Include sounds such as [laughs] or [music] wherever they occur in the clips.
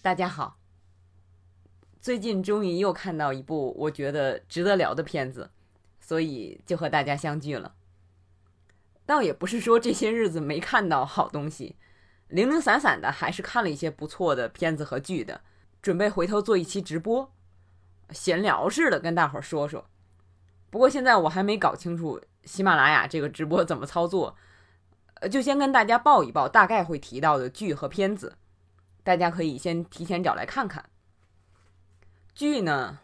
大家好。最近终于又看到一部我觉得值得聊的片子，所以就和大家相聚了。倒也不是说这些日子没看到好东西，零零散散的还是看了一些不错的片子和剧的。准备回头做一期直播，闲聊似的跟大伙儿说说。不过现在我还没搞清楚喜马拉雅这个直播怎么操作，呃，就先跟大家报一报大概会提到的剧和片子，大家可以先提前找来看看。剧呢，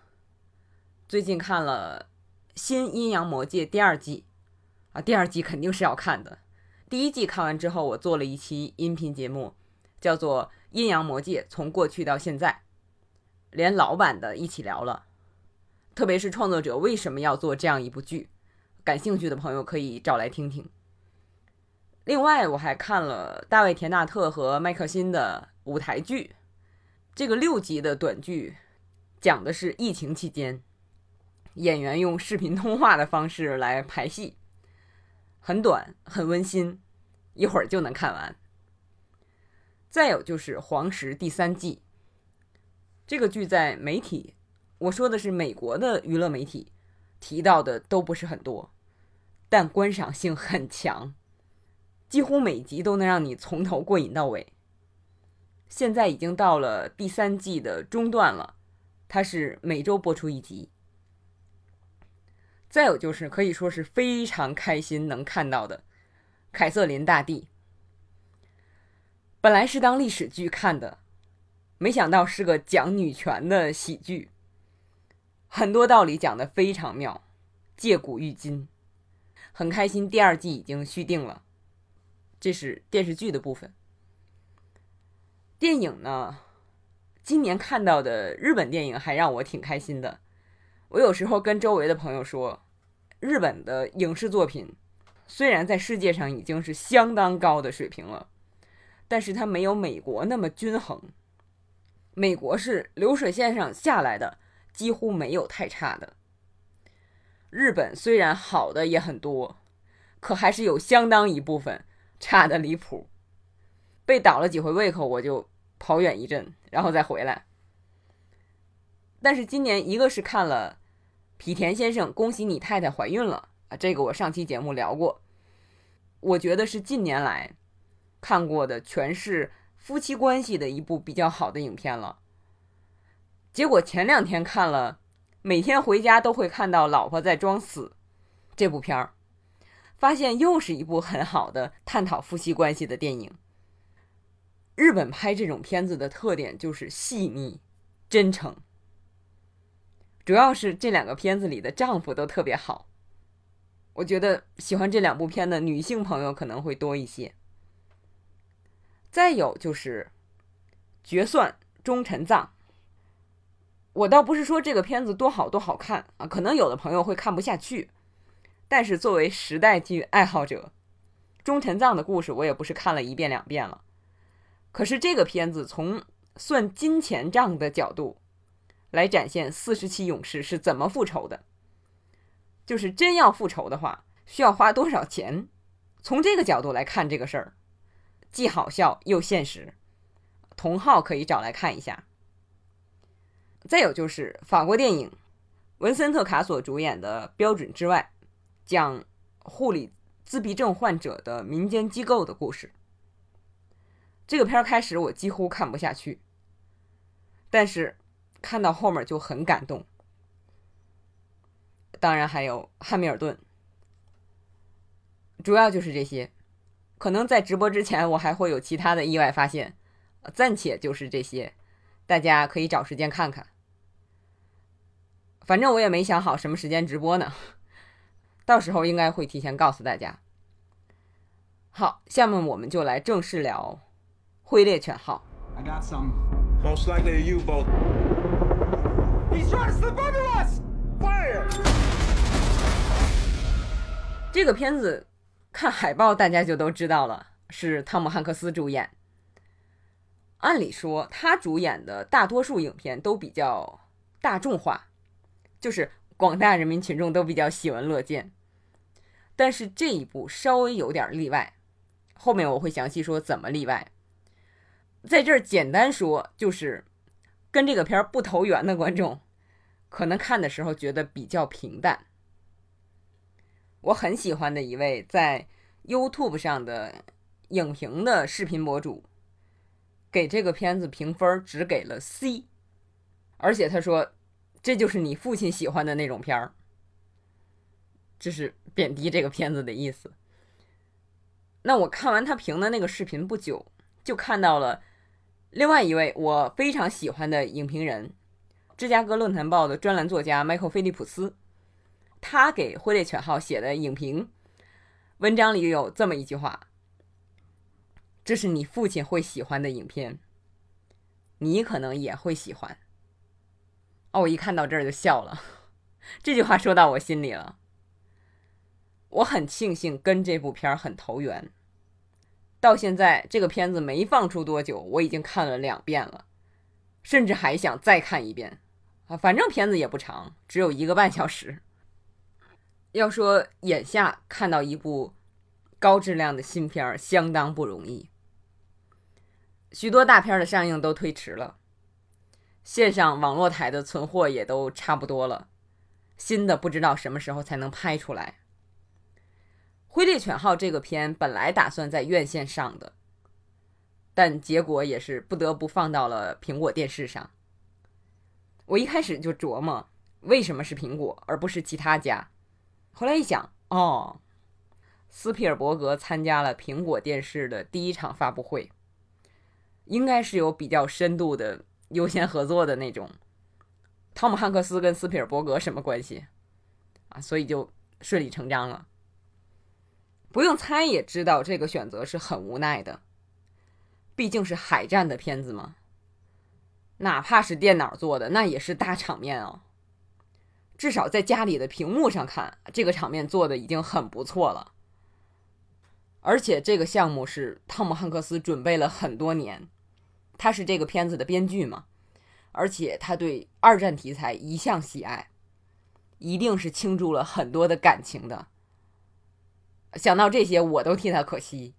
最近看了《新阴阳魔界》第二季，啊，第二季肯定是要看的。第一季看完之后，我做了一期音频节目，叫做《阴阳魔界：从过去到现在》，连老版的一起聊了。特别是创作者为什么要做这样一部剧，感兴趣的朋友可以找来听听。另外，我还看了大卫·田纳特和麦克辛的舞台剧，这个六集的短剧。讲的是疫情期间，演员用视频通话的方式来排戏，很短，很温馨，一会儿就能看完。再有就是《黄石》第三季，这个剧在媒体，我说的是美国的娱乐媒体提到的都不是很多，但观赏性很强，几乎每集都能让你从头过瘾到尾。现在已经到了第三季的中段了。它是每周播出一集，再有就是可以说是非常开心能看到的《凯瑟琳大帝》。本来是当历史剧看的，没想到是个讲女权的喜剧，很多道理讲的非常妙，借古喻今，很开心。第二季已经续订了，这是电视剧的部分。电影呢？今年看到的日本电影还让我挺开心的。我有时候跟周围的朋友说，日本的影视作品虽然在世界上已经是相当高的水平了，但是它没有美国那么均衡。美国是流水线上下来的，几乎没有太差的。日本虽然好的也很多，可还是有相当一部分差的离谱。被倒了几回胃口，我就。跑远一阵，然后再回来。但是今年，一个是看了皮田先生，恭喜你太太怀孕了啊！这个我上期节目聊过。我觉得是近年来看过的全是夫妻关系的一部比较好的影片了。结果前两天看了，每天回家都会看到老婆在装死这部片儿，发现又是一部很好的探讨夫妻关系的电影。日本拍这种片子的特点就是细腻、真诚，主要是这两个片子里的丈夫都特别好。我觉得喜欢这两部片的女性朋友可能会多一些。再有就是《决算忠臣藏》，我倒不是说这个片子多好多好看啊，可能有的朋友会看不下去，但是作为时代剧爱好者，《忠臣藏》的故事我也不是看了一遍两遍了。可是这个片子从算金钱账的角度来展现四十七勇士是怎么复仇的，就是真要复仇的话，需要花多少钱？从这个角度来看这个事儿，既好笑又现实。同号可以找来看一下。再有就是法国电影，文森特·卡索主演的《标准之外》，讲护理自闭症患者的民间机构的故事。这个片儿开始我几乎看不下去，但是看到后面就很感动。当然还有《汉密尔顿》，主要就是这些。可能在直播之前我还会有其他的意外发现，暂且就是这些，大家可以找时间看看。反正我也没想好什么时间直播呢，到时候应该会提前告诉大家。好，下面我们就来正式聊。灰猎犬号。这个片子看海报大家就都知道了，是汤姆汉克斯主演。按理说他主演的大多数影片都比较大众化，就是广大人民群众都比较喜闻乐见。但是这一部稍微有点例外，后面我会详细说怎么例外。在这儿简单说，就是跟这个片儿不投缘的观众，可能看的时候觉得比较平淡。我很喜欢的一位在 YouTube 上的影评的视频博主，给这个片子评分只给了 C，而且他说这就是你父亲喜欢的那种片儿，这是贬低这个片子的意思。那我看完他评的那个视频不久，就看到了另外一位我非常喜欢的影评人，芝加哥论坛报的专栏作家迈克·菲利普斯。他给《挥猎犬号》写的影评文章里有这么一句话：“这是你父亲会喜欢的影片，你可能也会喜欢。”哦，我一看到这儿就笑了，[laughs] 这句话说到我心里了。我很庆幸跟这部片很投缘，到现在这个片子没放出多久，我已经看了两遍了，甚至还想再看一遍啊！反正片子也不长，只有一个半小时。要说眼下看到一部高质量的新片儿相当不容易，许多大片的上映都推迟了，线上网络台的存货也都差不多了，新的不知道什么时候才能拍出来。《灰猎犬号》这个片本来打算在院线上的，但结果也是不得不放到了苹果电视上。我一开始就琢磨，为什么是苹果而不是其他家？后来一想，哦，斯皮尔伯格参加了苹果电视的第一场发布会，应该是有比较深度的优先合作的那种。汤姆汉克斯跟斯皮尔伯格什么关系啊？所以就顺理成章了。不用猜也知道这个选择是很无奈的，毕竟是海战的片子嘛，哪怕是电脑做的，那也是大场面哦。至少在家里的屏幕上看，这个场面做的已经很不错了。而且这个项目是汤姆汉克斯准备了很多年，他是这个片子的编剧嘛，而且他对二战题材一向喜爱，一定是倾注了很多的感情的。想到这些，我都替他可惜。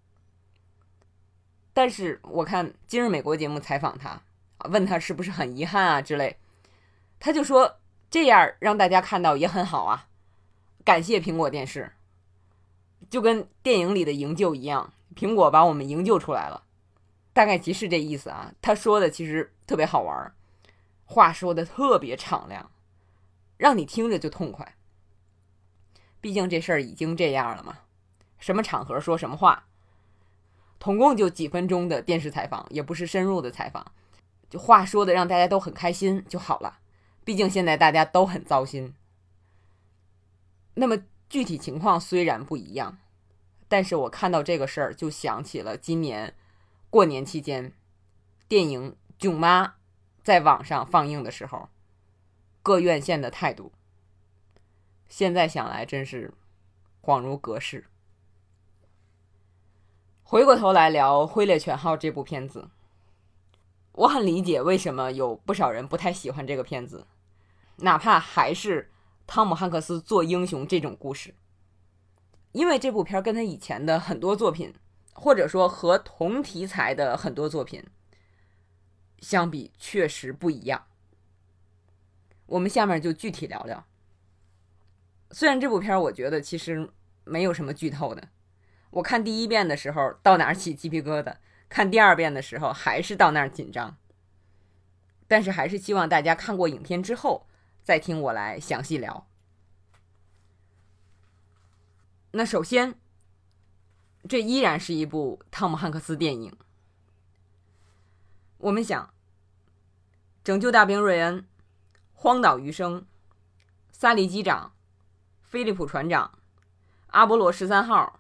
但是我看今日美国节目采访他，问他是不是很遗憾啊之类，他就说。这样让大家看到也很好啊，感谢苹果电视，就跟电影里的营救一样，苹果把我们营救出来了，大概其实这意思啊。他说的其实特别好玩，话说的特别敞亮，让你听着就痛快。毕竟这事儿已经这样了嘛，什么场合说什么话，统共就几分钟的电视采访，也不是深入的采访，就话说的让大家都很开心就好了。毕竟现在大家都很糟心。那么具体情况虽然不一样，但是我看到这个事儿就想起了今年过年期间电影《囧妈》在网上放映的时候，各院线的态度。现在想来真是恍如隔世。回过头来聊《挥猎犬号》这部片子，我很理解为什么有不少人不太喜欢这个片子。哪怕还是汤姆汉克斯做英雄这种故事，因为这部片跟他以前的很多作品，或者说和同题材的很多作品相比，确实不一样。我们下面就具体聊聊。虽然这部片儿我觉得其实没有什么剧透的，我看第一遍的时候到哪儿起鸡皮疙瘩，看第二遍的时候还是到那儿紧张，但是还是希望大家看过影片之后。再听我来详细聊。那首先，这依然是一部汤姆汉克斯电影。我们想，拯救大兵瑞恩、荒岛余生、萨利机长、菲利普船长、阿波罗十三号，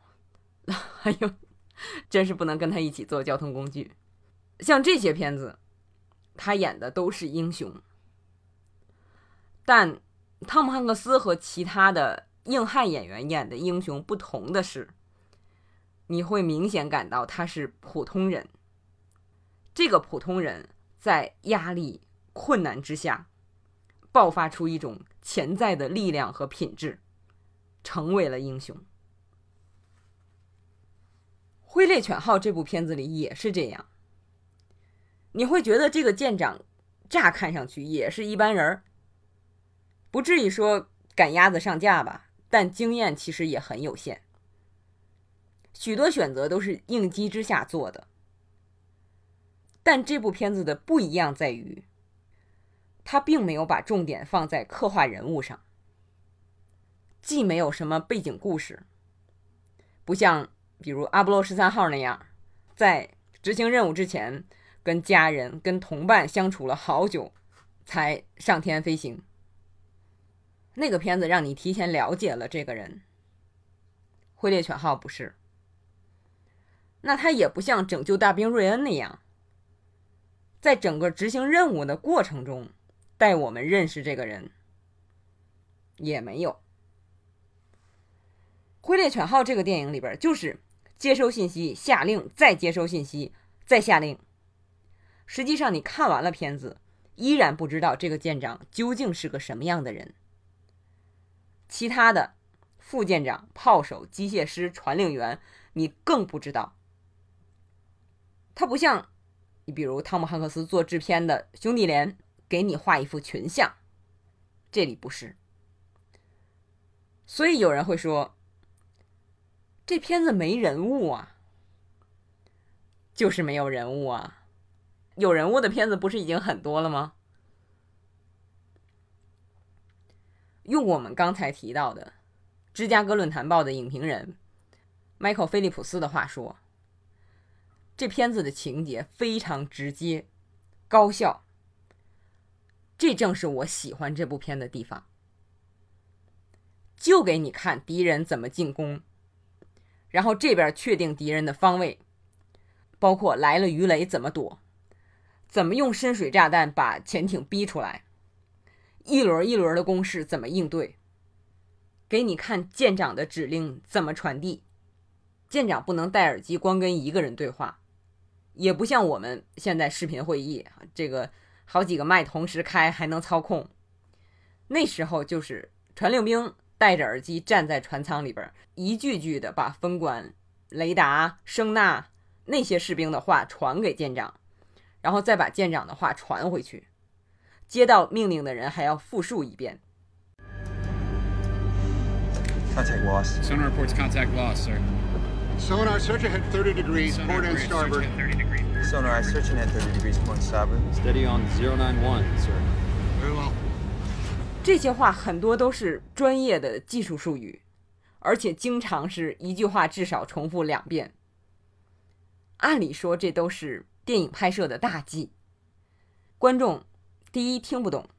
[laughs] 哎呦，真是不能跟他一起做交通工具。像这些片子，他演的都是英雄。但汤姆汉克斯和其他的硬汉演员演的英雄不同的是，你会明显感到他是普通人。这个普通人在压力、困难之下，爆发出一种潜在的力量和品质，成为了英雄。《灰猎犬号》这部片子里也是这样。你会觉得这个舰长乍看上去也是一般人儿，不至于说赶鸭子上架吧，但经验其实也很有限，许多选择都是应激之下做的。但这部片子的不一样在于，他并没有把重点放在刻画人物上，既没有什么背景故事，不像比如阿波罗十三号那样，在执行任务之前跟家人、跟同伴相处了好久，才上天飞行。那个片子让你提前了解了这个人，灰猎犬号不是，那他也不像拯救大兵瑞恩那样。在整个执行任务的过程中，带我们认识这个人也没有。《灰猎犬号》这个电影里边，就是接收信息、下令，再接收信息、再下令。实际上，你看完了片子，依然不知道这个舰长究竟是个什么样的人。其他的副舰长、炮手、机械师、传令员，你更不知道。他不像。你比如汤姆汉克斯做制片的《兄弟连》，给你画一幅群像，这里不是。所以有人会说，这片子没人物啊，就是没有人物啊。有人物的片子不是已经很多了吗？用我们刚才提到的《芝加哥论坛报》的影评人迈克·菲利普斯的话说。这片子的情节非常直接、高效，这正是我喜欢这部片的地方。就给你看敌人怎么进攻，然后这边确定敌人的方位，包括来了鱼雷怎么躲，怎么用深水炸弹把潜艇逼出来，一轮一轮的攻势怎么应对，给你看舰长的指令怎么传递，舰长不能戴耳机光跟一个人对话。也不像我们现在视频会议，这个好几个麦同时开还能操控。那时候就是传令兵戴着耳机站在船舱里边，一句句的把分管雷达、声呐那些士兵的话传给舰长，然后再把舰长的话传回去。接到命令的人还要复述一遍。Contact lost. Sonar reports contact lost, sir. Sonar, search ahead 30 degrees, port and reports starboard. search at 30 degrees. Sonar, searching at 30 degrees point starboard. Steady on 091, sir. Very well. 这些话很多都是专业的技术术语，而且经常是一句话至少重复两遍。按理说这都是电影拍摄的大忌，观众第一听不懂，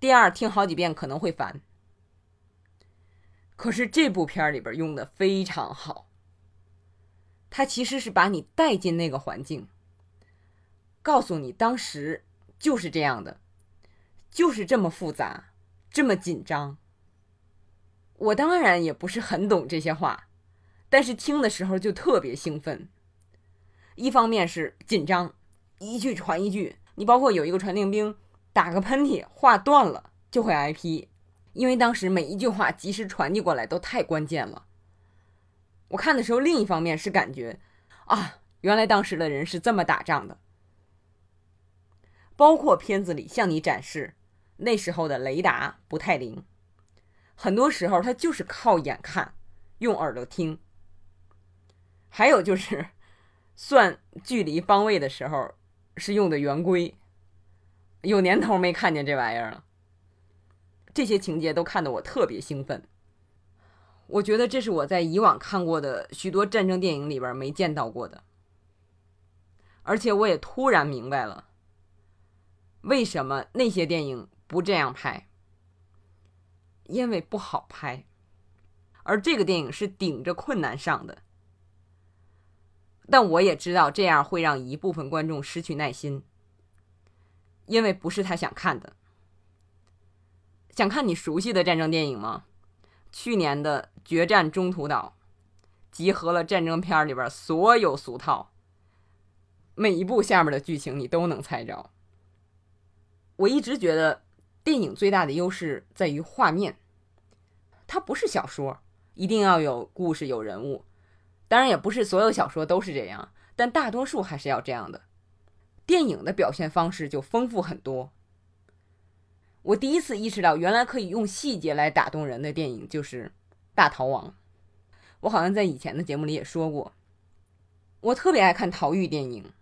第二听好几遍可能会烦。可是这部片里边用的非常好。他其实是把你带进那个环境，告诉你当时就是这样的，就是这么复杂，这么紧张。我当然也不是很懂这些话，但是听的时候就特别兴奋。一方面是紧张，一句传一句，你包括有一个传令兵打个喷嚏，话断了就会挨批，因为当时每一句话及时传递过来都太关键了。我看的时候，另一方面是感觉，啊，原来当时的人是这么打仗的。包括片子里向你展示，那时候的雷达不太灵，很多时候他就是靠眼看，用耳朵听。还有就是算距离方位的时候是用的圆规，有年头没看见这玩意儿了。这些情节都看得我特别兴奋。我觉得这是我在以往看过的许多战争电影里边没见到过的，而且我也突然明白了，为什么那些电影不这样拍，因为不好拍，而这个电影是顶着困难上的。但我也知道这样会让一部分观众失去耐心，因为不是他想看的。想看你熟悉的战争电影吗？去年的《决战中途岛》集合了战争片里边所有俗套，每一部下面的剧情你都能猜着。我一直觉得电影最大的优势在于画面，它不是小说，一定要有故事有人物，当然也不是所有小说都是这样，但大多数还是要这样的。电影的表现方式就丰富很多。我第一次意识到，原来可以用细节来打动人的电影就是《大逃亡》。我好像在以前的节目里也说过，我特别爱看逃狱电影，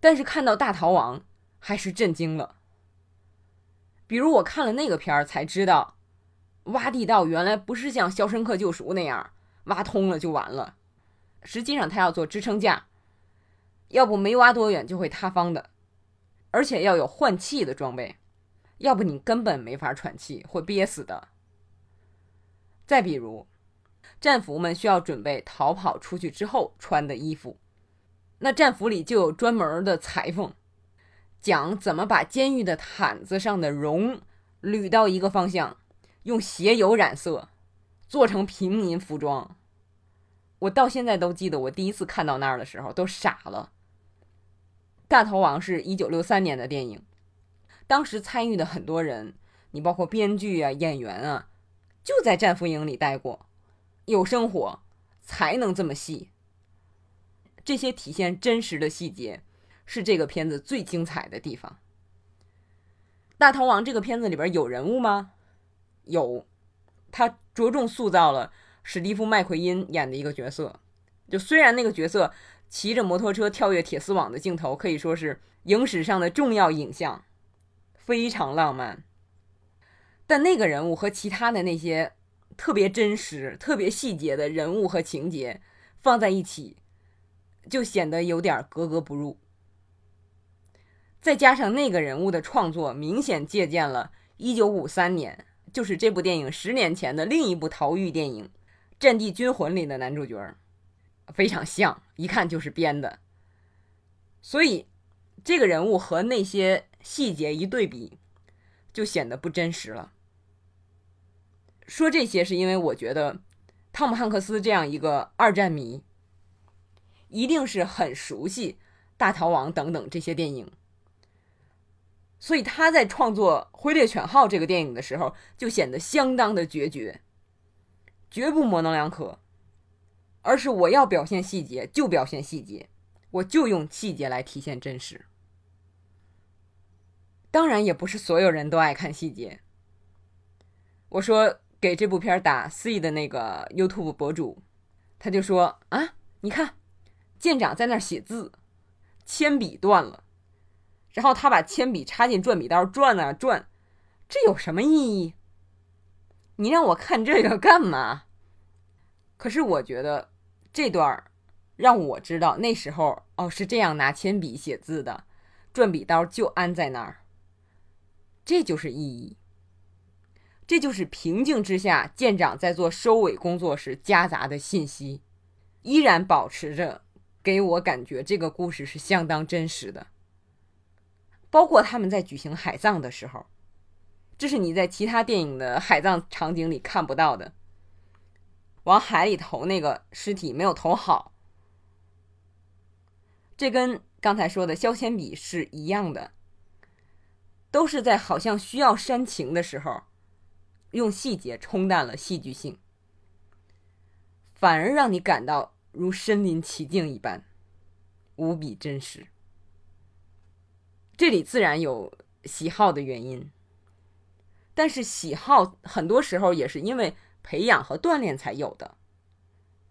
但是看到《大逃亡》还是震惊了。比如我看了那个片儿，才知道挖地道原来不是像《肖申克救赎》那样挖通了就完了，实际上它要做支撑架，要不没挖多远就会塌方的，而且要有换气的装备。要不你根本没法喘气，会憋死的。再比如，战俘们需要准备逃跑出去之后穿的衣服，那战俘里就有专门的裁缝，讲怎么把监狱的毯子上的绒捋到一个方向，用鞋油染色，做成平民服装。我到现在都记得，我第一次看到那儿的时候都傻了。《大逃亡》是一九六三年的电影。当时参与的很多人，你包括编剧啊、演员啊，就在战俘营里待过，有生活才能这么细。这些体现真实的细节，是这个片子最精彩的地方。《大逃亡》这个片子里边有人物吗？有，他着重塑造了史蒂夫·麦奎因演的一个角色。就虽然那个角色骑着摩托车跳跃铁丝网的镜头，可以说是影史上的重要影像。非常浪漫，但那个人物和其他的那些特别真实、特别细节的人物和情节放在一起，就显得有点格格不入。再加上那个人物的创作明显借鉴了1953年，就是这部电影十年前的另一部逃狱电影《战地军魂》里的男主角，非常像，一看就是编的。所以，这个人物和那些。细节一对比，就显得不真实了。说这些是因为我觉得，汤姆汉克斯这样一个二战迷，一定是很熟悉《大逃亡》等等这些电影，所以他在创作《灰猎犬号》这个电影的时候，就显得相当的决绝，绝不模棱两可，而是我要表现细节就表现细节，我就用细节来体现真实。当然也不是所有人都爱看细节。我说给这部片打 C 的那个 YouTube 博主，他就说啊，你看舰长在那儿写字，铅笔断了，然后他把铅笔插进转笔刀转啊转，这有什么意义？你让我看这个干嘛？可是我觉得这段让我知道那时候哦是这样拿铅笔写字的，转笔刀就安在那儿。这就是意义，这就是平静之下舰长在做收尾工作时夹杂的信息，依然保持着给我感觉这个故事是相当真实的。包括他们在举行海葬的时候，这是你在其他电影的海葬场景里看不到的。往海里投那个尸体没有投好，这跟刚才说的削铅笔是一样的。都是在好像需要煽情的时候，用细节冲淡了戏剧性，反而让你感到如身临其境一般，无比真实。这里自然有喜好的原因，但是喜好很多时候也是因为培养和锻炼才有的。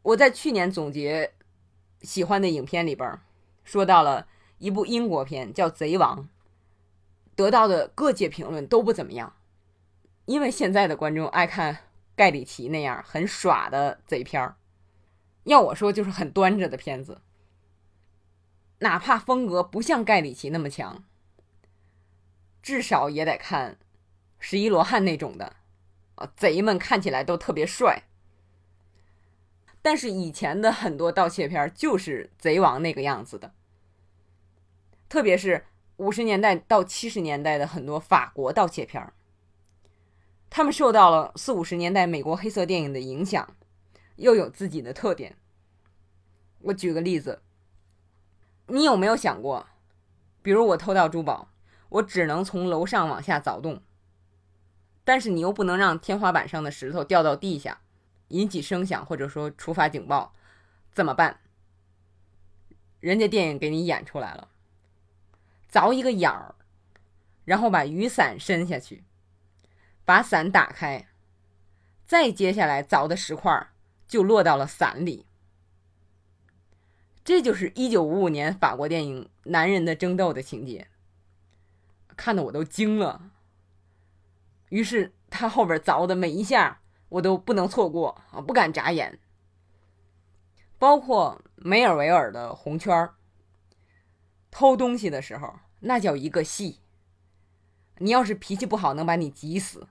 我在去年总结喜欢的影片里边，说到了一部英国片，叫《贼王》。得到的各界评论都不怎么样，因为现在的观众爱看盖里奇那样很耍的贼片儿。要我说，就是很端着的片子，哪怕风格不像盖里奇那么强，至少也得看十一罗汉那种的啊，贼们看起来都特别帅。但是以前的很多盗窃片就是贼王那个样子的，特别是。五十年代到七十年代的很多法国盗窃片，他们受到了四五十年代美国黑色电影的影响，又有自己的特点。我举个例子，你有没有想过，比如我偷盗珠宝，我只能从楼上往下凿洞，但是你又不能让天花板上的石头掉到地下，引起声响或者说触发警报，怎么办？人家电影给你演出来了。凿一个眼儿，然后把雨伞伸下去，把伞打开，再接下来凿的石块就落到了伞里。这就是一九五五年法国电影《男人的争斗》的情节，看得我都惊了。于是他后边凿的每一下我都不能错过啊，不敢眨眼。包括梅尔维尔的红圈，偷东西的时候那叫一个细。你要是脾气不好，能把你急死，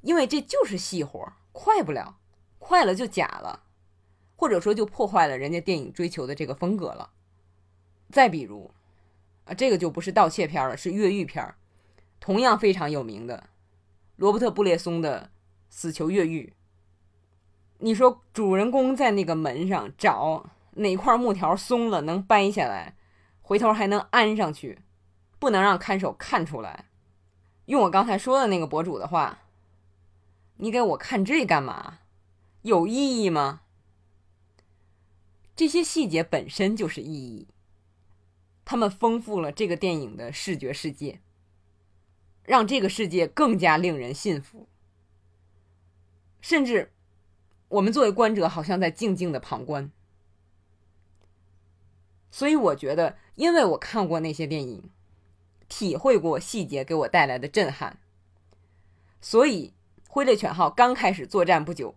因为这就是细活，快不了，快了就假了，或者说就破坏了人家电影追求的这个风格了。再比如啊，这个就不是盗窃片了，是越狱片儿，同样非常有名的罗伯特·布列松的《死囚越狱》。你说主人公在那个门上找哪块木条松了能掰下来，回头还能安上去，不能让看守看出来。用我刚才说的那个博主的话，你给我看这干嘛？有意义吗？这些细节本身就是意义，他们丰富了这个电影的视觉世界，让这个世界更加令人信服，甚至。我们作为观者，好像在静静的旁观。所以我觉得，因为我看过那些电影，体会过细节给我带来的震撼，所以灰猎犬号刚开始作战不久，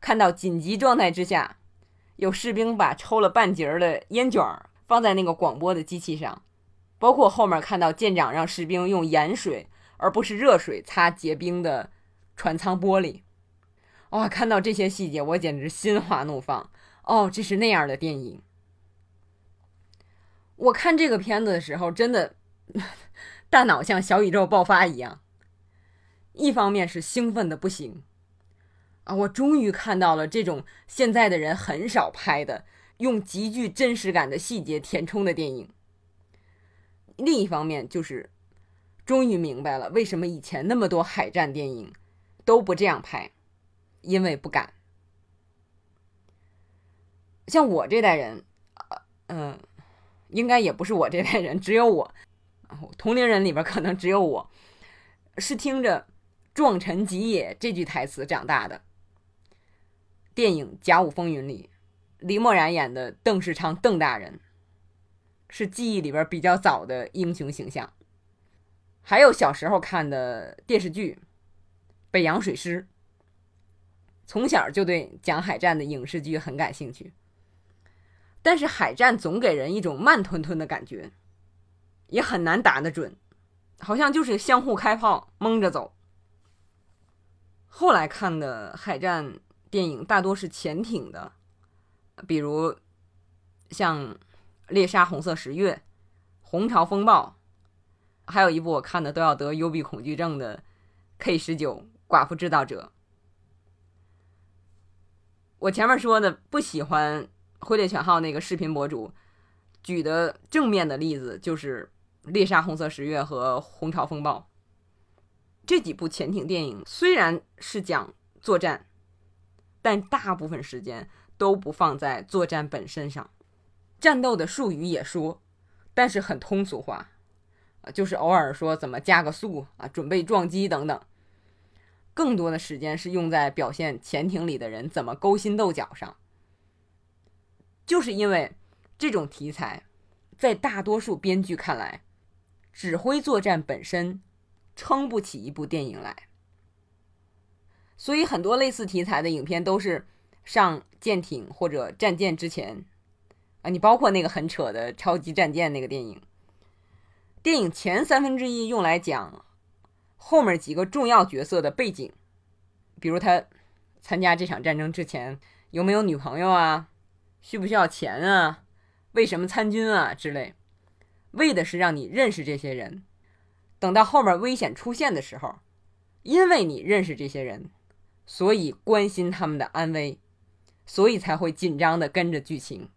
看到紧急状态之下，有士兵把抽了半截儿的烟卷儿放在那个广播的机器上，包括后面看到舰长让士兵用盐水而不是热水擦结冰的船舱玻璃。哇！看到这些细节，我简直心花怒放。哦，这是那样的电影。我看这个片子的时候，真的大脑像小宇宙爆发一样。一方面是兴奋的不行啊，我终于看到了这种现在的人很少拍的，用极具真实感的细节填充的电影。另一方面就是终于明白了为什么以前那么多海战电影都不这样拍。因为不敢，像我这代人，嗯，应该也不是我这代人，只有我，同龄人里边可能只有我，是听着“壮臣吉也”这句台词长大的。电影《甲午风云》里，李默然演的邓世昌邓大人，是记忆里边比较早的英雄形象。还有小时候看的电视剧《北洋水师》。从小就对讲海战的影视剧很感兴趣，但是海战总给人一种慢吞吞的感觉，也很难打得准，好像就是相互开炮蒙着走。后来看的海战电影大多是潜艇的，比如像《猎杀红色十月》《红潮风暴》，还有一部我看的都要得幽闭恐惧症的《K 十九寡妇制造者》。我前面说的不喜欢灰猎犬号那个视频博主举的正面的例子，就是《猎杀红色十月》和《红潮风暴》这几部潜艇电影，虽然是讲作战，但大部分时间都不放在作战本身上，战斗的术语也说，但是很通俗化，啊，就是偶尔说怎么加个速啊，准备撞击等等。更多的时间是用在表现潜艇里的人怎么勾心斗角上，就是因为这种题材，在大多数编剧看来，指挥作战本身撑不起一部电影来，所以很多类似题材的影片都是上舰艇或者战舰之前，啊，你包括那个很扯的超级战舰那个电影，电影前三分之一用来讲。后面几个重要角色的背景，比如他参加这场战争之前有没有女朋友啊，需不需要钱啊，为什么参军啊之类，为的是让你认识这些人。等到后面危险出现的时候，因为你认识这些人，所以关心他们的安危，所以才会紧张的跟着剧情。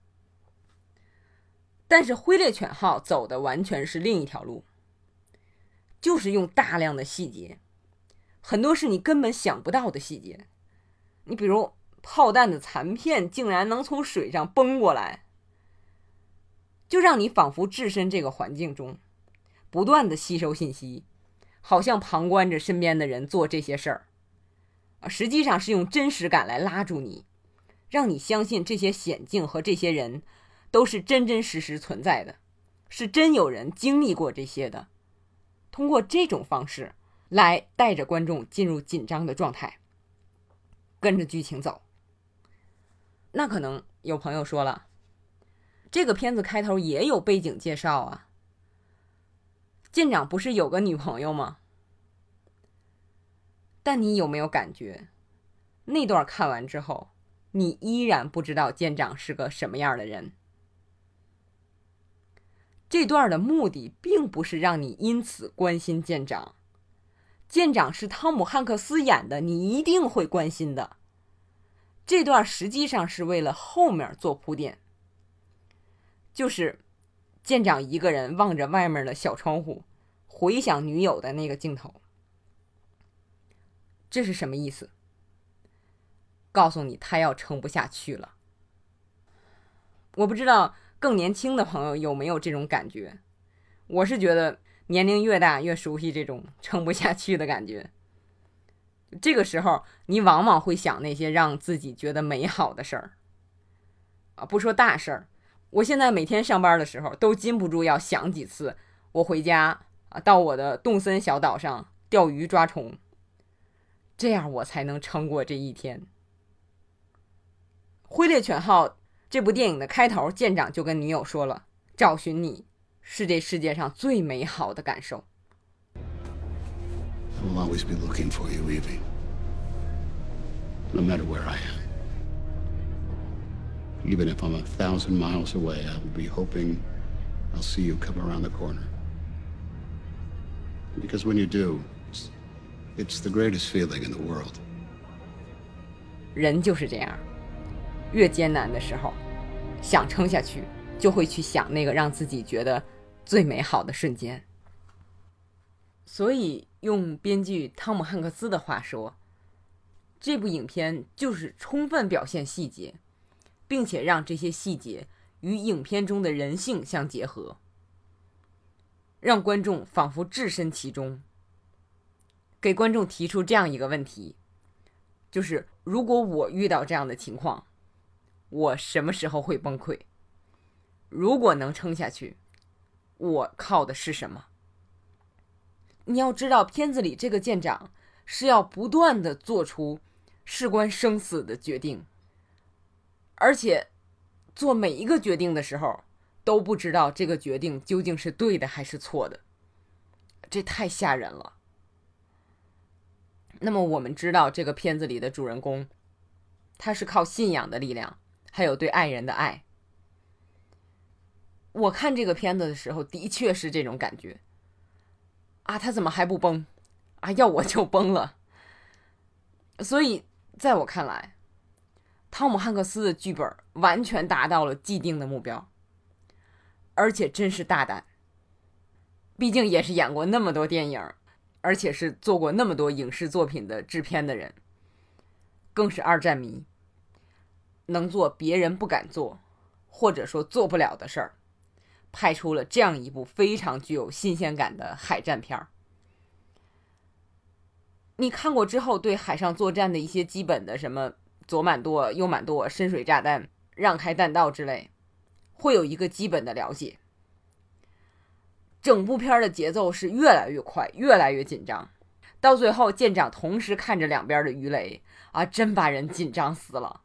但是灰猎犬号走的完全是另一条路。就是用大量的细节，很多是你根本想不到的细节。你比如炮弹的残片竟然能从水上崩过来，就让你仿佛置身这个环境中，不断的吸收信息，好像旁观着身边的人做这些事儿，啊，实际上是用真实感来拉住你，让你相信这些险境和这些人都是真真实实存在的，是真有人经历过这些的。通过这种方式来带着观众进入紧张的状态，跟着剧情走。那可能有朋友说了，这个片子开头也有背景介绍啊。舰长不是有个女朋友吗？但你有没有感觉，那段看完之后，你依然不知道舰长是个什么样的人？这段的目的并不是让你因此关心舰长，舰长是汤姆汉克斯演的，你一定会关心的。这段实际上是为了后面做铺垫，就是舰长一个人望着外面的小窗户，回想女友的那个镜头。这是什么意思？告诉你，他要撑不下去了。我不知道更年轻的朋友有没有这种感觉。我是觉得年龄越大越熟悉这种撑不下去的感觉。这个时候，你往往会想那些让自己觉得美好的事儿，啊，不说大事儿。我现在每天上班的时候，都禁不住要想几次，我回家啊，到我的动森小岛上钓鱼抓虫，这样我才能撑过这一天。《挥猎犬号》这部电影的开头，舰长就跟女友说了：“找寻你是这世界上最美好的感受。” I will always be looking for you, Evie. No matter where I am. Even if I'm a thousand miles away, I will be hoping I'll see you come around the corner. Because when you do, it's, it's the greatest feeling in the world. 人就是这样，越艰难的时候，想撑下去，就会去想那个让自己觉得最美好的瞬间。所以，用编剧汤姆汉克斯的话说，这部影片就是充分表现细节，并且让这些细节与影片中的人性相结合，让观众仿佛置身其中。给观众提出这样一个问题：就是如果我遇到这样的情况，我什么时候会崩溃？如果能撑下去，我靠的是什么？你要知道，片子里这个舰长是要不断的做出事关生死的决定，而且做每一个决定的时候都不知道这个决定究竟是对的还是错的，这太吓人了。那么我们知道，这个片子里的主人公，他是靠信仰的力量，还有对爱人的爱。我看这个片子的时候，的确是这种感觉。啊，他怎么还不崩？啊，要我就崩了。所以，在我看来，汤姆汉克斯的剧本完全达到了既定的目标，而且真是大胆。毕竟也是演过那么多电影，而且是做过那么多影视作品的制片的人，更是二战迷，能做别人不敢做，或者说做不了的事儿。拍出了这样一部非常具有新鲜感的海战片儿。你看过之后，对海上作战的一些基本的什么左满舵、右满舵、深水炸弹、让开弹道之类，会有一个基本的了解。整部片的节奏是越来越快，越来越紧张，到最后舰长同时看着两边的鱼雷啊，真把人紧张死了。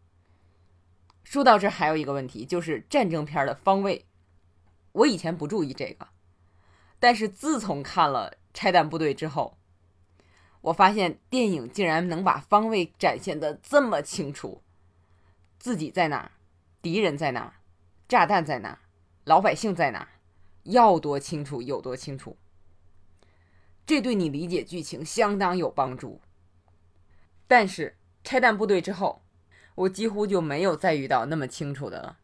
说到这，还有一个问题，就是战争片的方位。我以前不注意这个，但是自从看了《拆弹部队》之后，我发现电影竟然能把方位展现的这么清楚，自己在哪，敌人在哪，炸弹在哪，老百姓在哪，要多清楚有多清楚。这对你理解剧情相当有帮助。但是《拆弹部队》之后，我几乎就没有再遇到那么清楚的了。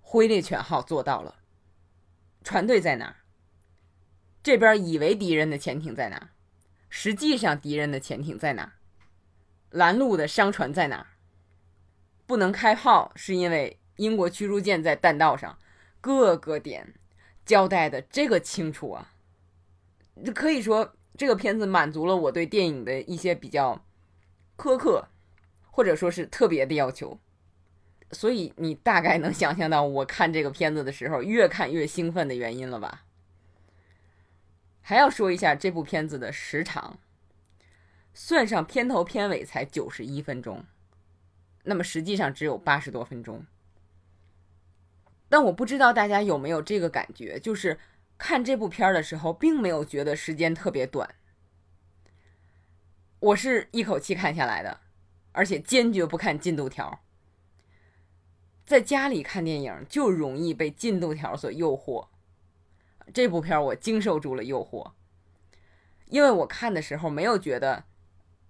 挥猎犬号做到了，船队在哪？这边以为敌人的潜艇在哪，实际上敌人的潜艇在哪？拦路的商船在哪？不能开炮是因为英国驱逐舰在弹道上，各个点交代的这个清楚啊，可以说这个片子满足了我对电影的一些比较苛刻，或者说是特别的要求。所以你大概能想象到我看这个片子的时候越看越兴奋的原因了吧？还要说一下这部片子的时长，算上片头片尾才九十一分钟，那么实际上只有八十多分钟。但我不知道大家有没有这个感觉，就是看这部片儿的时候，并没有觉得时间特别短。我是一口气看下来的，而且坚决不看进度条。在家里看电影就容易被进度条所诱惑，这部片我经受住了诱惑，因为我看的时候没有觉得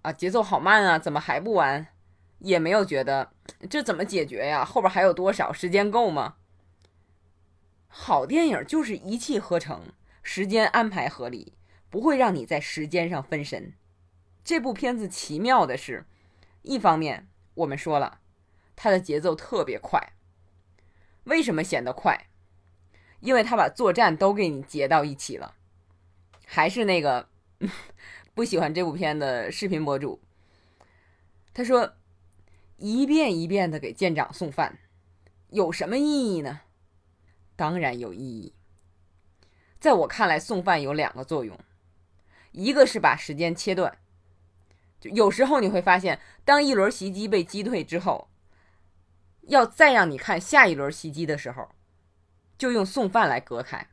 啊节奏好慢啊，怎么还不完？也没有觉得这怎么解决呀？后边还有多少时间够吗？好电影就是一气呵成，时间安排合理，不会让你在时间上分神。这部片子奇妙的是，一方面我们说了。它的节奏特别快，为什么显得快？因为他把作战都给你截到一起了。还是那个 [laughs] 不喜欢这部片的视频博主，他说一遍一遍的给舰长送饭，有什么意义呢？当然有意义。在我看来，送饭有两个作用，一个是把时间切断，有时候你会发现，当一轮袭击被击退之后。要再让你看下一轮袭击的时候，就用送饭来隔开。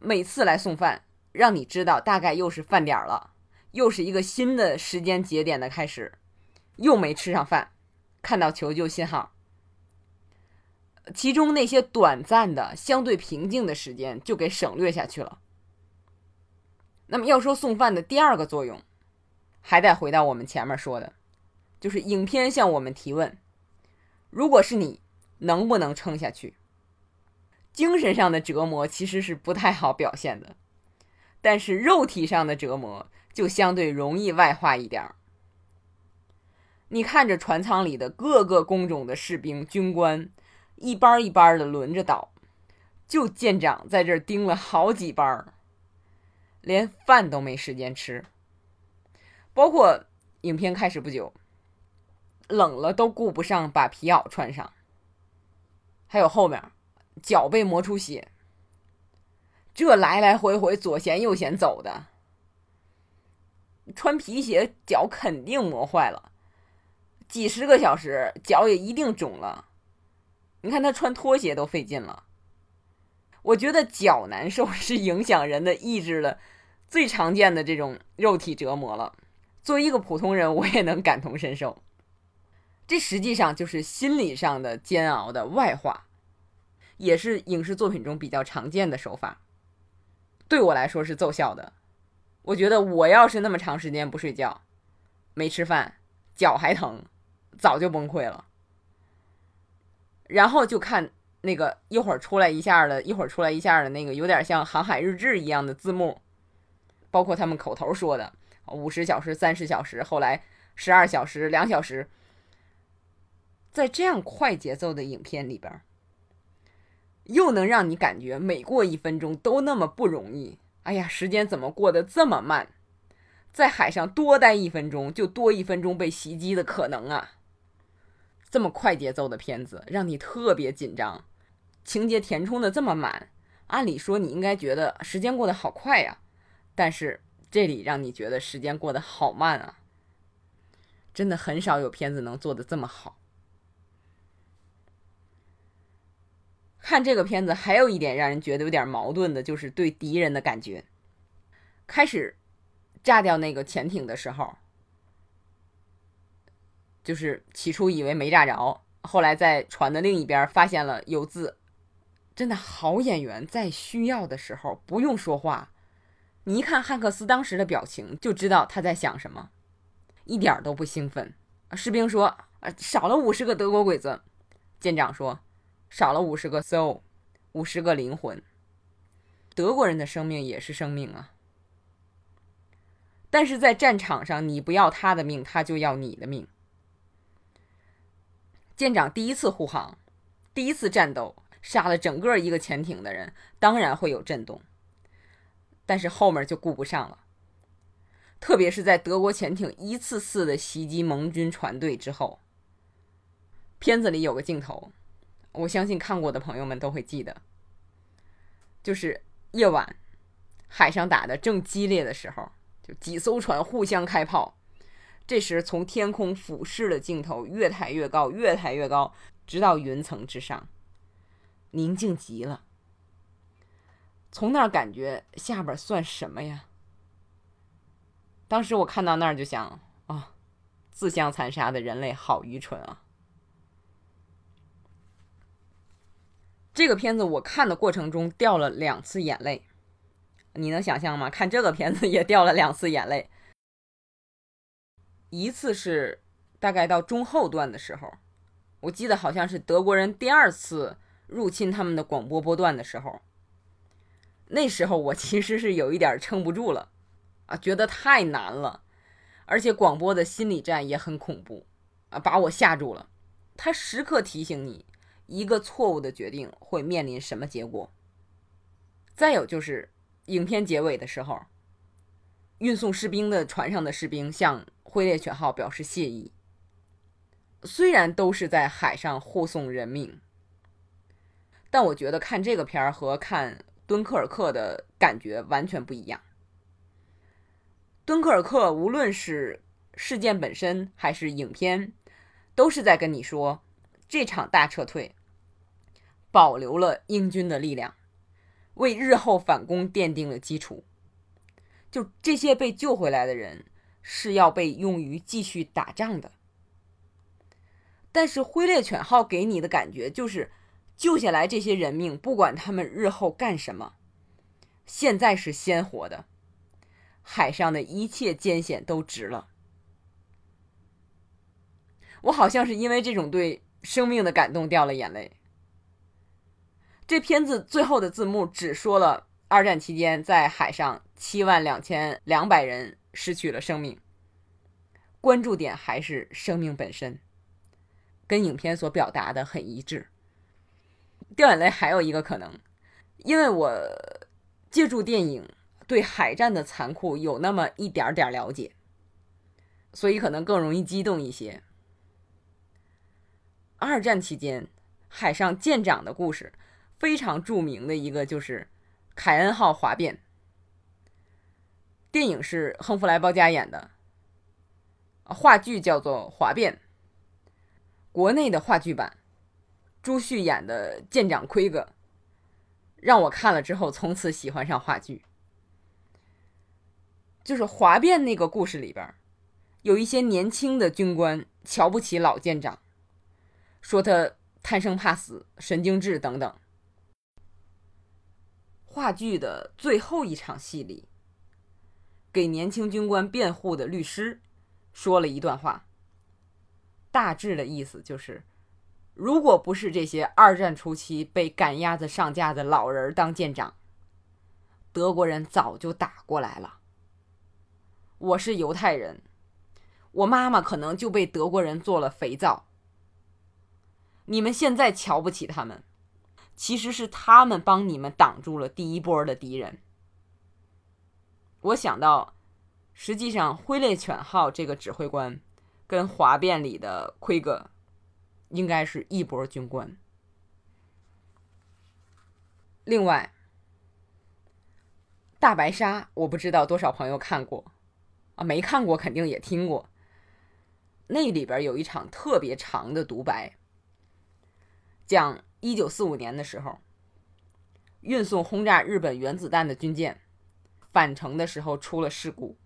每次来送饭，让你知道大概又是饭点了，又是一个新的时间节点的开始。又没吃上饭，看到求救信号。其中那些短暂的、相对平静的时间就给省略下去了。那么要说送饭的第二个作用，还得回到我们前面说的，就是影片向我们提问。如果是你，能不能撑下去？精神上的折磨其实是不太好表现的，但是肉体上的折磨就相对容易外化一点儿。你看着船舱里的各个工种的士兵、军官，一班一班的轮着倒，就舰长在这儿盯了好几班儿，连饭都没时间吃。包括影片开始不久。冷了都顾不上把皮袄穿上，还有后面脚被磨出血，这来来回回左旋右旋走的，穿皮鞋脚肯定磨坏了，几十个小时脚也一定肿了。你看他穿拖鞋都费劲了，我觉得脚难受是影响人的意志的最常见的这种肉体折磨了。作为一个普通人，我也能感同身受。这实际上就是心理上的煎熬的外化，也是影视作品中比较常见的手法。对我来说是奏效的。我觉得我要是那么长时间不睡觉，没吃饭，脚还疼，早就崩溃了。然后就看那个一会儿出来一下的，一会儿出来一下的那个有点像航海日志一样的字幕，包括他们口头说的五十小时、三十小时，后来十二小时、两小时。在这样快节奏的影片里边，又能让你感觉每过一分钟都那么不容易。哎呀，时间怎么过得这么慢？在海上多待一分钟，就多一分钟被袭击的可能啊！这么快节奏的片子，让你特别紧张，情节填充的这么满，按理说你应该觉得时间过得好快呀，但是这里让你觉得时间过得好慢啊！真的很少有片子能做的这么好。看这个片子，还有一点让人觉得有点矛盾的，就是对敌人的感觉。开始炸掉那个潜艇的时候，就是起初以为没炸着，后来在船的另一边发现了有字。真的好演员，在需要的时候不用说话，你一看汉克斯当时的表情，就知道他在想什么，一点都不兴奋。士兵说：“啊，少了五十个德国鬼子。”舰长说。少了五十个 soul，五十个灵魂。德国人的生命也是生命啊！但是在战场上，你不要他的命，他就要你的命。舰长第一次护航，第一次战斗，杀了整个一个潜艇的人，当然会有震动。但是后面就顾不上了，特别是在德国潜艇一次次的袭击盟军船队之后。片子里有个镜头，我相信看过的朋友们都会记得，就是夜晚海上打的正激烈的时候，就几艘船互相开炮。这时，从天空俯视的镜头越抬越高，越抬越高，直到云层之上，宁静极了。从那儿感觉下边算什么呀？当时我看到那儿就想啊，自相残杀的人类好愚蠢啊！这个片子我看的过程中掉了两次眼泪，你能想象吗？看这个片子也掉了两次眼泪。一次是大概到中后段的时候，我记得好像是德国人第二次入侵他们的广播波段的时候。那时候我其实是有一点撑不住了，啊，觉得太难了，而且广播的心理战也很恐怖，啊，把我吓住了。他时刻提醒你，一个错误的决定会面临什么结果。再有就是影片结尾的时候，运送士兵的船上的士兵向灰猎犬号表示谢意。虽然都是在海上护送人命，但我觉得看这个片儿和看。敦刻尔克的感觉完全不一样。敦刻尔克无论是事件本身还是影片，都是在跟你说，这场大撤退保留了英军的力量，为日后反攻奠定了基础。就这些被救回来的人是要被用于继续打仗的。但是灰猎犬号给你的感觉就是。救下来这些人命，不管他们日后干什么，现在是鲜活的，海上的一切艰险都值了。我好像是因为这种对生命的感动掉了眼泪。这片子最后的字幕只说了二战期间在海上七万两千两百人失去了生命，关注点还是生命本身，跟影片所表达的很一致。掉眼泪还有一个可能，因为我借助电影对海战的残酷有那么一点点了解，所以可能更容易激动一些。二战期间海上舰长的故事非常著名的一个就是凯恩号哗变，电影是亨弗莱·鲍嘉演的，话剧叫做《哗变》，国内的话剧版。朱旭演的舰长奎格，让我看了之后从此喜欢上话剧。就是哗变那个故事里边，有一些年轻的军官瞧不起老舰长，说他贪生怕死、神经质等等。话剧的最后一场戏里，给年轻军官辩护的律师说了一段话，大致的意思就是。如果不是这些二战初期被赶鸭子上架的老人当舰长，德国人早就打过来了。我是犹太人，我妈妈可能就被德国人做了肥皂。你们现在瞧不起他们，其实是他们帮你们挡住了第一波的敌人。我想到，实际上灰猎犬号这个指挥官跟哗变里的奎格。应该是一波军官。另外，《大白鲨》我不知道多少朋友看过，啊，没看过肯定也听过。那里边有一场特别长的独白，讲一九四五年的时候，运送轰炸日本原子弹的军舰返程的时候出了事故，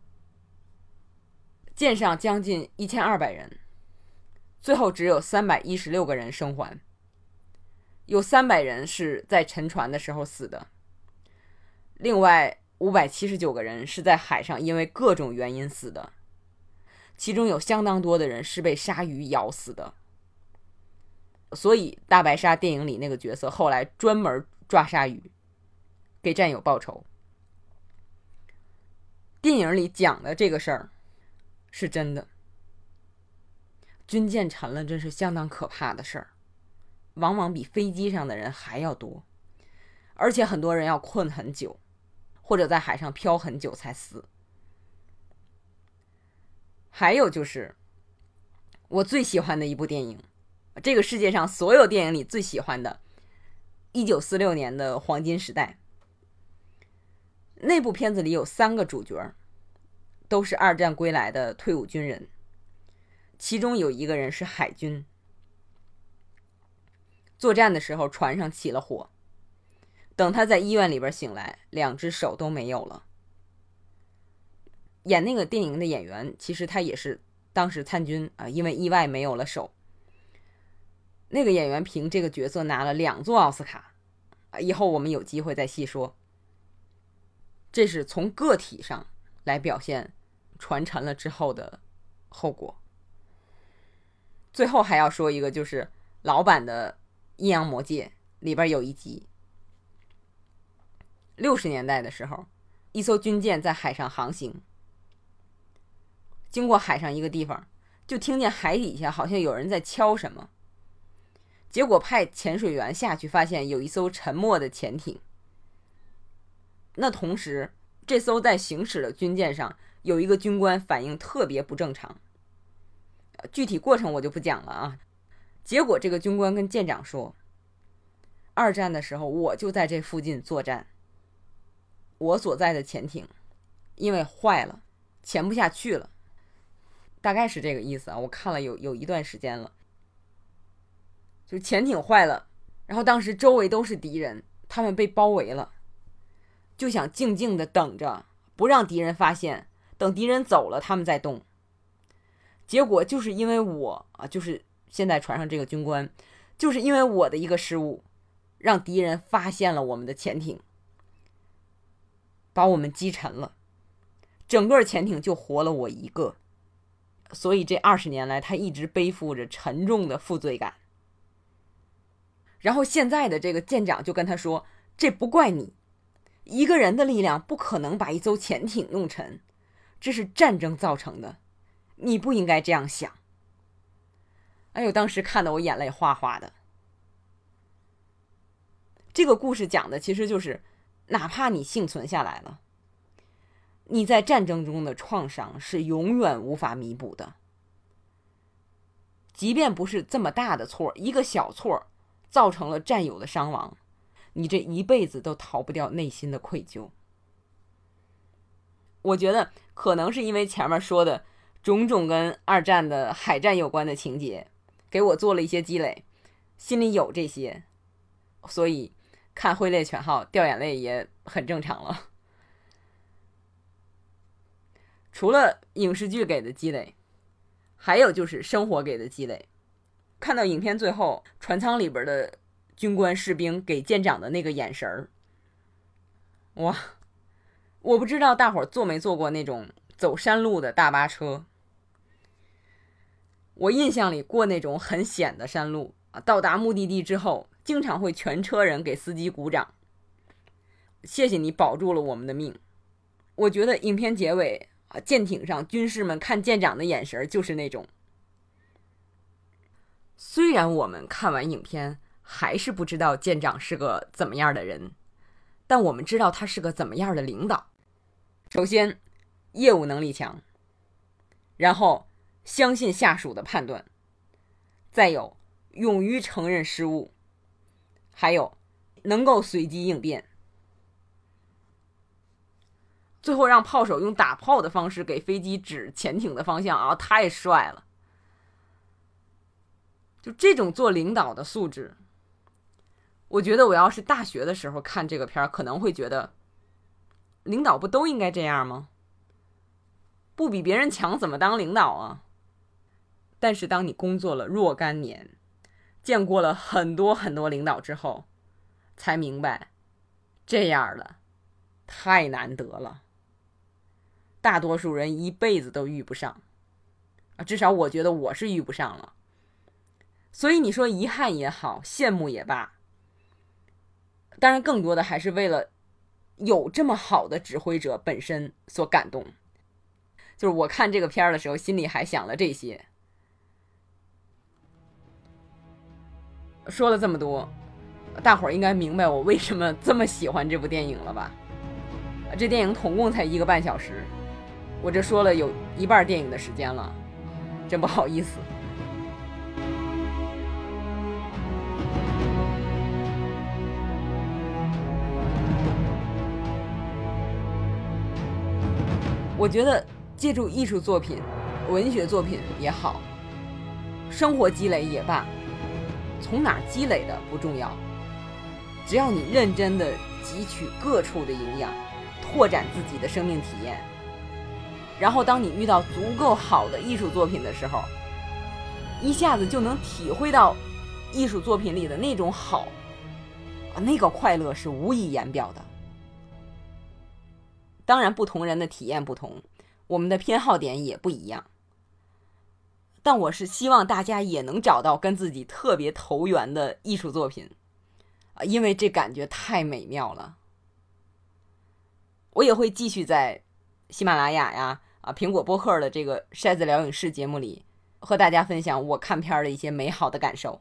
舰上将近一千二百人。最后只有三百一十六个人生还，有三百人是在沉船的时候死的，另外五百七十九个人是在海上因为各种原因死的，其中有相当多的人是被鲨鱼咬死的。所以《大白鲨》电影里那个角色后来专门抓鲨鱼，给战友报仇。电影里讲的这个事儿是真的。军舰沉了，真是相当可怕的事儿，往往比飞机上的人还要多，而且很多人要困很久，或者在海上漂很久才死。还有就是，我最喜欢的一部电影，这个世界上所有电影里最喜欢的，一九四六年的《黄金时代》。那部片子里有三个主角，都是二战归来的退伍军人，其中有一个人是海军。作战的时候，船上起了火，等他在医院里边醒来，两只手都没有了。演那个电影的演员，其实他也是当时参军啊，因为意外没有了手。那个演员凭这个角色拿了两座奥斯卡，啊，以后我们有机会再细说。这是从个体上来表现传承了之后的后果。最后还要说一个，就是老版的《阴阳魔界》里边有一集，六十年代的时候，一艘军舰在海上航行，经过海上一个地方，就听见海底下好像有人在敲什么。结果派潜水员下去，发现有一艘沉没的潜艇。那同时，这艘在行驶的军舰上有一个军官反应特别不正常。具体过程我就不讲了啊。结果这个军官跟舰长说：“二战的时候我就在这附近作战，我所在的潜艇因为坏了，潜不下去了。”大概是这个意思啊。我看了有有一段时间了，就潜艇坏了，然后当时周围都是敌人，他们被包围了。就想静静的等着，不让敌人发现，等敌人走了，他们再动。结果就是因为我啊，就是现在船上这个军官，就是因为我的一个失误，让敌人发现了我们的潜艇，把我们击沉了，整个潜艇就活了我一个。所以这二十年来，他一直背负着沉重的负罪感。然后现在的这个舰长就跟他说：“这不怪你。”一个人的力量不可能把一艘潜艇弄沉，这是战争造成的，你不应该这样想。哎呦，当时看得我眼泪哗哗的。这个故事讲的其实就是，哪怕你幸存下来了，你在战争中的创伤是永远无法弥补的。即便不是这么大的错，一个小错造成了战友的伤亡。你这一辈子都逃不掉内心的愧疚。我觉得可能是因为前面说的种种跟二战的海战有关的情节，给我做了一些积累，心里有这些，所以看《挥猎犬号》掉眼泪也很正常了。除了影视剧给的积累，还有就是生活给的积累。看到影片最后，船舱里边的。军官士兵给舰长的那个眼神儿，哇！我不知道大伙儿坐没坐过那种走山路的大巴车。我印象里过那种很险的山路啊，到达目的地之后，经常会全车人给司机鼓掌，谢谢你保住了我们的命。我觉得影片结尾啊，舰艇上军士们看舰长的眼神就是那种。虽然我们看完影片。还是不知道舰长是个怎么样的人，但我们知道他是个怎么样的领导。首先，业务能力强，然后相信下属的判断，再有勇于承认失误，还有能够随机应变。最后让炮手用打炮的方式给飞机指潜艇的方向啊，太帅了！就这种做领导的素质。我觉得我要是大学的时候看这个片儿，可能会觉得，领导不都应该这样吗？不比别人强怎么当领导啊？但是当你工作了若干年，见过了很多很多领导之后，才明白，这样的太难得了。大多数人一辈子都遇不上，啊，至少我觉得我是遇不上了。所以你说遗憾也好，羡慕也罢。当然，更多的还是为了有这么好的指挥者本身所感动。就是我看这个片儿的时候，心里还想了这些。说了这么多，大伙儿应该明白我为什么这么喜欢这部电影了吧？这电影总共才一个半小时，我这说了有一半电影的时间了，真不好意思。我觉得借助艺术作品、文学作品也好，生活积累也罢，从哪积累的不重要，只要你认真的汲取各处的营养，拓展自己的生命体验，然后当你遇到足够好的艺术作品的时候，一下子就能体会到艺术作品里的那种好，啊，那个快乐是无以言表的。当然，不同人的体验不同，我们的偏好点也不一样。但我是希望大家也能找到跟自己特别投缘的艺术作品，啊，因为这感觉太美妙了。我也会继续在喜马拉雅呀、啊苹果播客的这个筛子聊影视节目里，和大家分享我看片的一些美好的感受。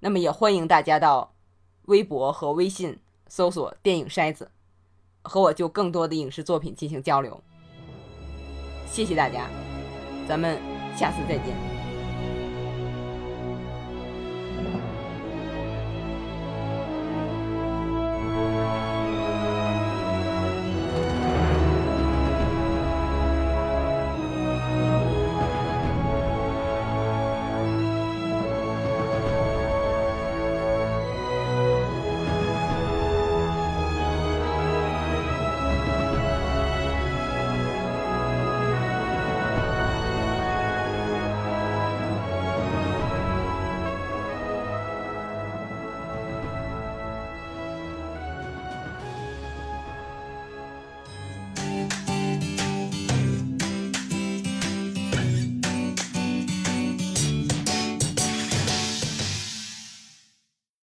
那么也欢迎大家到微博和微信搜索“电影筛子”。和我就更多的影视作品进行交流。谢谢大家，咱们下次再见。